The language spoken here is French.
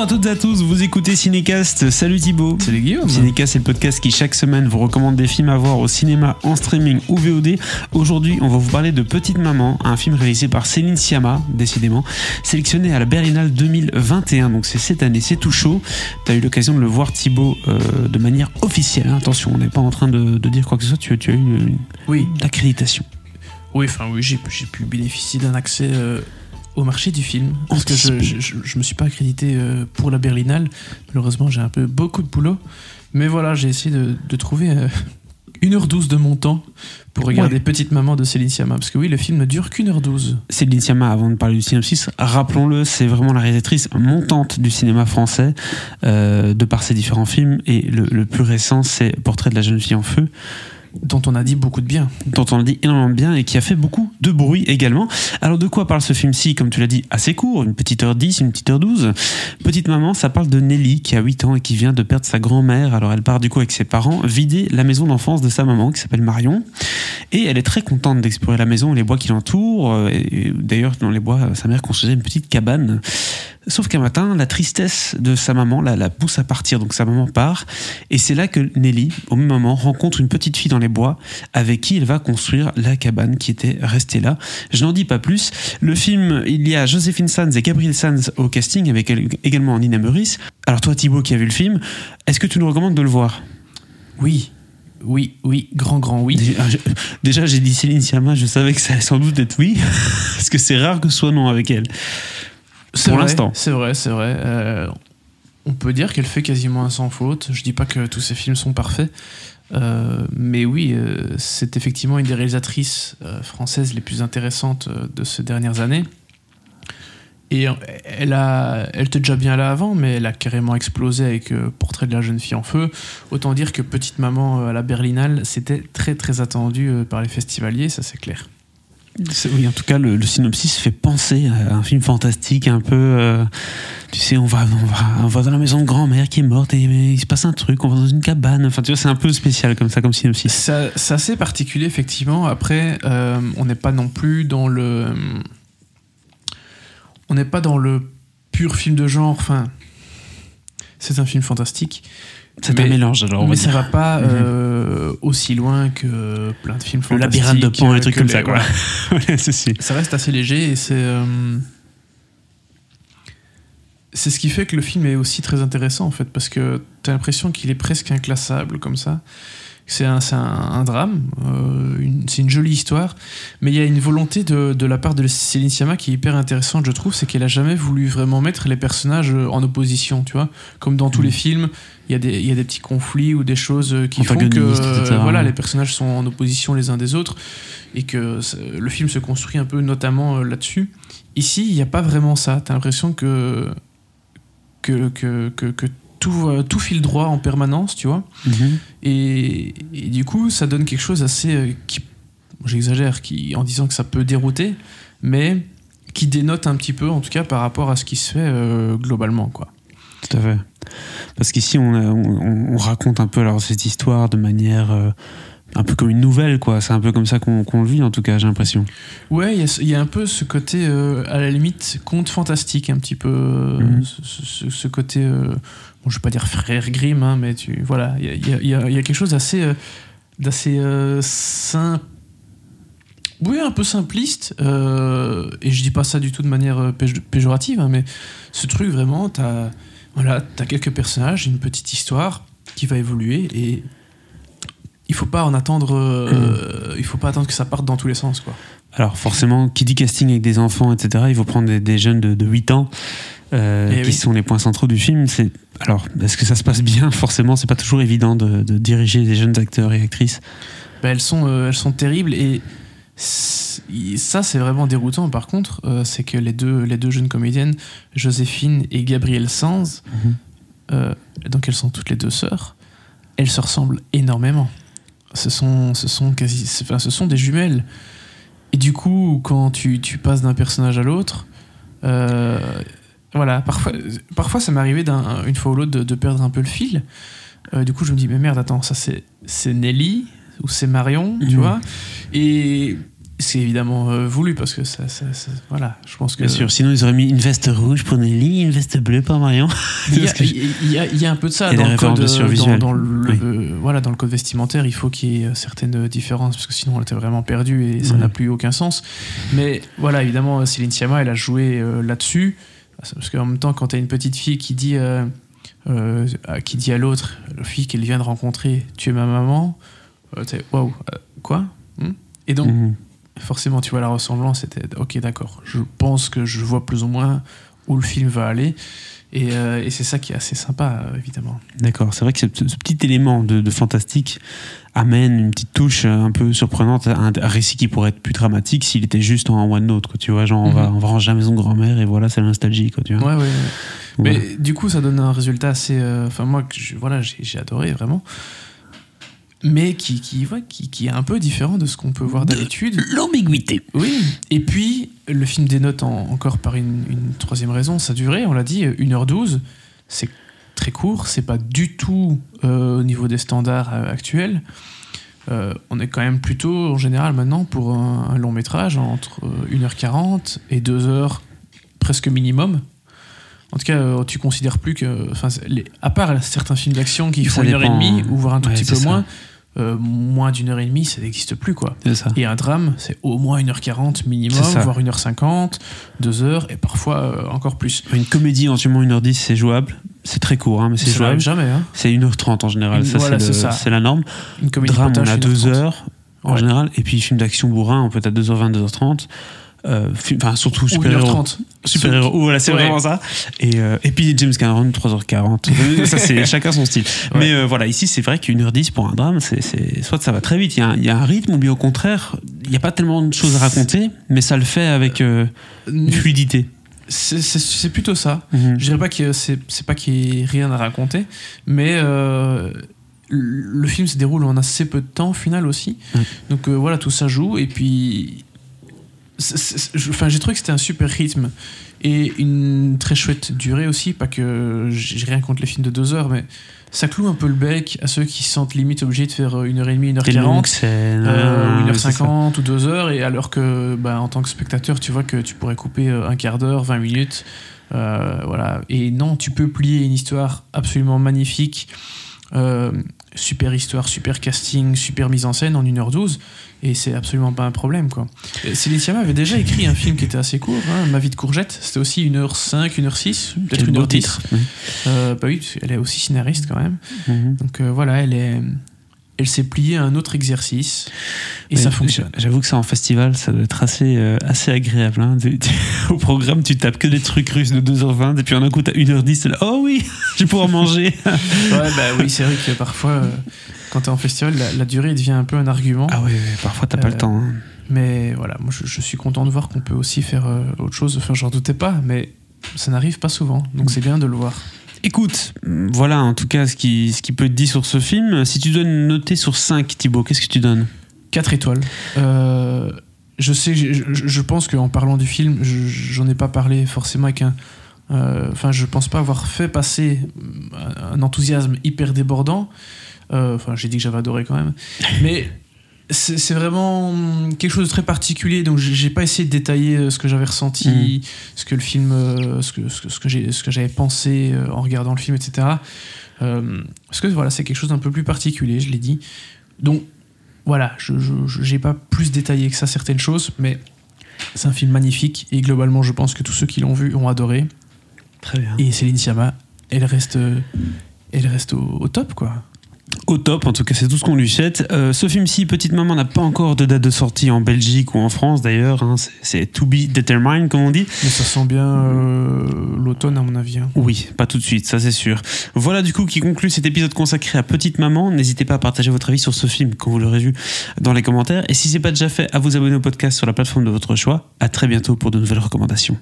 Bonjour à toutes et à tous, vous écoutez Cinécast. Salut Thibaut. Salut Guillaume. Cinécast, c'est le podcast qui chaque semaine vous recommande des films à voir au cinéma, en streaming ou VOD. Aujourd'hui, on va vous parler de Petite Maman, un film réalisé par Céline Sciamma, décidément, sélectionné à la Berlinale 2021. Donc c'est cette année, c'est tout chaud. Tu as eu l'occasion de le voir Thibaut euh, de manière officielle. Attention, on n'est pas en train de, de dire quoi que ce soit, tu, tu as eu une, Oui, accréditation. oui, enfin oui, j'ai j'ai pu bénéficier d'un accès euh, au marché du film parce que je, je, me suis pas accrédité euh, pour la Berlinale. Malheureusement, j'ai un peu beaucoup de boulot, mais voilà, j'ai essayé de, de trouver euh, 1h12 de mon temps pour regarder Ouais. Petite Maman de Céline Sciamma parce que oui, le film ne dure qu'une heure 12. Céline Sciamma, avant de parler du synopsis, rappelons-le, c'est vraiment la réalisatrice montante du cinéma français, euh, de par ses différents films. Et le, le plus récent, c'est Portrait de la jeune fille en feu, dont on a dit beaucoup de bien. dont on dit énormément de bien et qui a fait beaucoup de bruit également. Alors de quoi parle ce film-ci? Comme tu l'as dit, assez court, une petite heure 10, une petite heure 12. Petite maman, ça parle de Nelly qui a 8 ans et qui vient de perdre sa grand-mère. Alors elle part du coup avec ses parents vider la maison d'enfance de sa maman qui s'appelle Marion. Et elle est très contente d'explorer la maison, les bois qui l'entourent. Euh, et- et D'ailleurs, dans les bois, sa mère construisait une petite cabane. Sauf qu'un matin, la tristesse de sa maman la, la pousse à partir. Donc sa maman part. Et c'est là que Nelly, au même moment, rencontre une petite fille dans les bois avec qui elle va construire la cabane qui était restée là. Je n'en dis pas plus. Le film, il y a Joséphine Sanz et Gabriel Sanz au casting, avec également Nina Meurice. Alors toi, Thibaut, qui a vu le film, est-ce que tu nous recommandes de le voir? Oui, oui, oui, grand, grand oui. Déjà, j'ai dit Céline Sciamma, je savais que ça allait sans doute être oui, parce que c'est rare que ce soit non avec elle. Pour l'instant. C'est vrai, c'est vrai. Euh, on peut dire qu'elle fait quasiment un sans faute. Je dis pas que tous ses films sont parfaits. Euh, mais oui, euh, c'est effectivement une des réalisatrices françaises les plus intéressantes de ces dernières années. Et elle, a, elle était déjà bien là avant, mais elle a carrément explosé avec euh, Portrait de la jeune fille en feu. Autant dire que Petite Maman euh, à la Berlinale, c'était très très attendu euh, par les festivaliers, ça c'est clair. Oui, en tout cas, le, le synopsis fait penser à un film fantastique, un peu. euh, tu sais, on va, on, va, on va dans la maison de grand-mère qui est morte et mais il se passe un truc, on va dans une cabane. Enfin, tu vois, c'est un peu spécial comme ça, comme synopsis. Ça- C'est assez particulier, effectivement. Après, euh, on n'est pas non plus dans le. On n'est pas dans le pur film de genre. Enfin, c'est un film fantastique. C'est un mélange, alors. mais ça va pas Mhm. euh, aussi loin que plein de films Le fantastiques. labyrinthe de Pan, euh, les trucs que comme les- ça, quoi. voilà. Ça reste assez léger et c'est. euh, C'est ce qui fait que le film est aussi très intéressant en fait, parce que t'as l'impression qu'il est presque inclassable comme ça. C'est un, c'est un, un drame, euh, c'est une jolie histoire, mais il y a une volonté de, de la part de Céline Sciamma qui est hyper intéressante, je trouve, c'est qu'elle a jamais voulu vraiment mettre les personnages euh, en opposition, tu vois. Comme dans tous Mhm. les films, il y, a des- il y a des petits conflits ou des choses euh, qui font que euh, voilà, les personnages sont en opposition les uns des autres et que le film se construit un peu notamment là-dessus. Ici, il n'y a pas vraiment ça. T'as l'impression que que, que, que, que tout, euh, tout file droit en permanence, tu vois. Mhm. Et, et du coup, ça donne quelque chose assez. euh, qui, J'exagère qui, en disant que ça peut dérouter, mais qui dénote un petit peu, en tout cas, par rapport à ce qui se fait euh, globalement, quoi. Tout à fait. Parce qu'ici, on, a- on, on raconte un peu alors, cette histoire de manière euh, un peu comme une nouvelle, quoi. C'est un peu comme ça qu'on le vit, en tout cas, j'ai l'impression. Ouais, il y a y, un peu ce côté, euh, à la limite, conte fantastique, un petit peu. euh, Mhm. ce, ce- ce côté. euh, bon, je vais pas dire frère Grimm, hein, mais tu, voilà, il y a, y y y quelque chose d'assez. euh, d'assez euh, simple. Oui, un peu simpliste. euh, et je dis pas ça du tout de manière péj- péjorative, hein, mais ce truc vraiment, t'as voilà, as quelques personnages, une petite histoire qui va évoluer et. Il faut pas en attendre, euh, il faut pas attendre que ça parte dans tous les sens, quoi. Alors, forcément, qui dit casting avec des enfants, etc., il faut prendre des, des jeunes de, de 8 ans. Euh, Eh qui oui. sont les points centraux du film. C'est alors est-ce que ça se passe bien? Forcément, c'est pas toujours évident de, de diriger des jeunes acteurs et actrices. Bah, elles, sont, euh, elles sont terribles et ça c'est vraiment déroutant par contre, euh, c'est que les deux, les deux jeunes comédiennes, Joséphine et Gabrielle Sanz, Mhm. donc elles sont toutes les deux sœurs, elles se ressemblent énormément. Ce sont, ce sont, quasi, enfin, ce sont des jumelles. Et du coup, quand tu, tu passes d'un personnage à l'autre, euh, voilà, parfois, parfois ça m'est arrivé d'un- une fois ou l'autre de, de perdre un peu le fil. Euh, du coup, je me dis, mais merde, attends, ça c'est c'est Nelly ou c'est Marion, tu Mhm. vois? Et c'est évidemment euh, voulu parce que ça, ça- ça- voilà, je pense que Bien sûr, sinon ils auraient mis une veste rouge pour Nelly, une veste bleue pour Marion. il y, a, Parce que je- il y a- il y a un peu de ça dans le code euh, dans, dans le, Oui. euh, voilà dans le code vestimentaire, il faut qu'il y ait certaines différences parce que sinon on était vraiment perdu et ça Ouais. n'a plus aucun sens. Mais voilà, évidemment, Céline Sciamma, elle a joué euh, là-dessus parce qu'en même temps, quand tu as une petite fille qui dit euh, euh, à- qui dit à l'autre, la fille qu'elle vient de rencontrer, tu es ma maman, euh, t'es waouh, euh, quoi Hmm Et donc Mhm. forcément, tu vois la ressemblance, c'était ok, d'accord. Je pense que je vois plus ou moins où le film va aller. Et, euh, et c'est ça qui est assez sympa, euh, évidemment. D'accord, c'est vrai que ce, ce petit élément de, de fantastique amène une petite touche euh, un peu surprenante à un, récit qui pourrait être plus dramatique s'il était juste en one note, quoi. Tu vois, genre on, va, Mhm. on va ranger la maison de grand-mère et voilà, c'est la nostalgie, quoi. Tu vois. Ouais, ouais. ouais. Voilà. Mais du coup, ça donne un résultat assez. euh, Enfin, moi, je- voilà, j'ai adoré vraiment. Mais qui, qui, ouais, qui, qui est un peu différent de ce qu'on peut voir d'habitude. L'ambiguïté. Oui, et puis le film dénote en- encore par une, une troisième raison, sa durée, on l'a dit, 1h12, c'est très court, c'est pas du tout euh, au niveau des standards euh, actuels. Euh, on est quand même plutôt en général maintenant pour un, un long métrage entre euh, 1h40 et 2h presque minimum. En tout cas, tu considères plus que. enfin, c'est- les- À part certains films d'action qui font une heure et demie, ou voire un tout Ouais, petit peu ça. moins, euh, moins d'une heure et demie, ça n'existe plus, quoi. Ça. Et un drame, c'est au moins 1h40 minimum, voire 1h50, 2h, et parfois euh, encore plus. Une comédie, éventuellement 1h10, c'est jouable. C'est très court, hein, mais c'est jouable. jamais, hein. C'est 1h30 en général. Une- ça, voilà, c'est la norme. Une comédie Drame, on a 1h30. 2 heures en Ouais. général. Et puis film d'action bourrin, on peut être à 2h20, 2h30. Euh, Enfin, surtout Ou super-héros. 1h30. Super héros, voilà, c'est vraiment ça. Et, euh, et puis James Cameron, 3h40. Euh, ça, c'est chacun son style. Mais euh, voilà, ici, c'est vrai qu'une heure 10 pour un drame, c'est, soit ça va très vite, il y, a un- il y a un rythme, ou bien au contraire, il n'y a pas tellement de choses à raconter, mais ça le fait avec fluidité. C'est- plutôt ça. Mhm. Je dirais pas que c'est pas qu'il y ait rien à raconter, mais le film se déroule en assez peu de temps au final aussi. Donc voilà, tout ça joue. Et puis, enfin, j'ai trouvé que c'était un super rythme et une très chouette durée aussi. Pas que j'ai rien contre les films de deux heures, mais ça cloue un peu le bec à ceux qui se sentent limite obligés de faire une heure et demie, une heure quarante. Euh, c'est ça. 1h50 ou 2h, et alors que bah, en tant que spectateur, tu vois que tu pourrais couper euh, un quart d'heure, 20 minutes. euh, voilà. Et non, tu peux plier une histoire absolument magnifique. euh, super histoire, super casting, super mise en scène en 1h12, et c'est absolument pas un problème. Quoi. Céline Sciamma avait déjà écrit un film qui était assez court, hein, Ma vie de courgette, c'était aussi 1h05, 1h06, peut-être Quel beau 1h10. titre. Euh, bah oui, qu'elle est aussi scénariste quand même. Mhm. Donc euh, voilà, elle est, elle s'est pliée à un autre exercice et ça fonctionne. J'avoue que ça en festival, ça doit être assez, euh, assez agréable. hein. Au programme, tu tapes que des trucs russes de 2h20, et puis en un coup, t'as 1h10, t'es là, oh oui, je vais pouvoir manger. Ouais, bah oui, c'est vrai que parfois, euh, quand t'es en festival, la, la durée devient un peu un argument. ah ouais, ouais, parfois t'as pas Euh, le temps. hein. Mais voilà, moi je, je suis content de voir qu'on peut aussi faire euh, autre chose. Enfin, j'en doutais pas, mais ça n'arrive pas souvent. Donc c'est bien de le voir. Écoute, voilà en tout cas ce qui, ce qui peut être dit sur ce film. Si tu dois noter sur 5, Thibaut, qu'est-ce que tu donnes? 4 étoiles. Euh, je sais, je, je- je pense qu'en parlant du film, je- j'en ai pas parlé forcément avec un. euh, Enfin, je pense pas avoir fait passer un, un enthousiasme hyper débordant. Euh, Enfin, j'ai dit que j'avais adoré quand même. Mais c'est vraiment quelque chose de très particulier. Donc, j'ai pas essayé de détailler euh, ce que j'avais ressenti, ce que le film, euh, ce que, ce que, ce que j'ai- ce que j'avais pensé euh, en regardant le film, etc. Euh, parce que voilà, c'est quelque chose d'un peu plus particulier, je l'ai dit. Donc, voilà, je n'ai pas plus détaillé que ça certaines choses, mais c'est un film magnifique et globalement, je pense que tous ceux qui l'ont vu ont adoré. Très bien. Et Céline Sciamma, elle reste, elle reste au, au top, quoi. Au top, en tout cas, c'est tout ce qu'on lui souhaite. Euh, ce film-ci, Petite Maman, n'a pas encore de date de sortie en Belgique ou en France d'ailleurs. hein. C'est- C'est to be determined, comme on dit. Mais ça sent bien euh, l'automne, à mon avis. hein. Oui, pas tout de suite, ça c'est sûr. Voilà du coup qui conclut cet épisode consacré à Petite Maman. N'hésitez pas à partager votre avis sur ce film quand vous l'aurez vu dans les commentaires. Et si c'est pas déjà fait, à vous abonner au podcast sur la plateforme de votre choix. À très bientôt pour de nouvelles recommandations.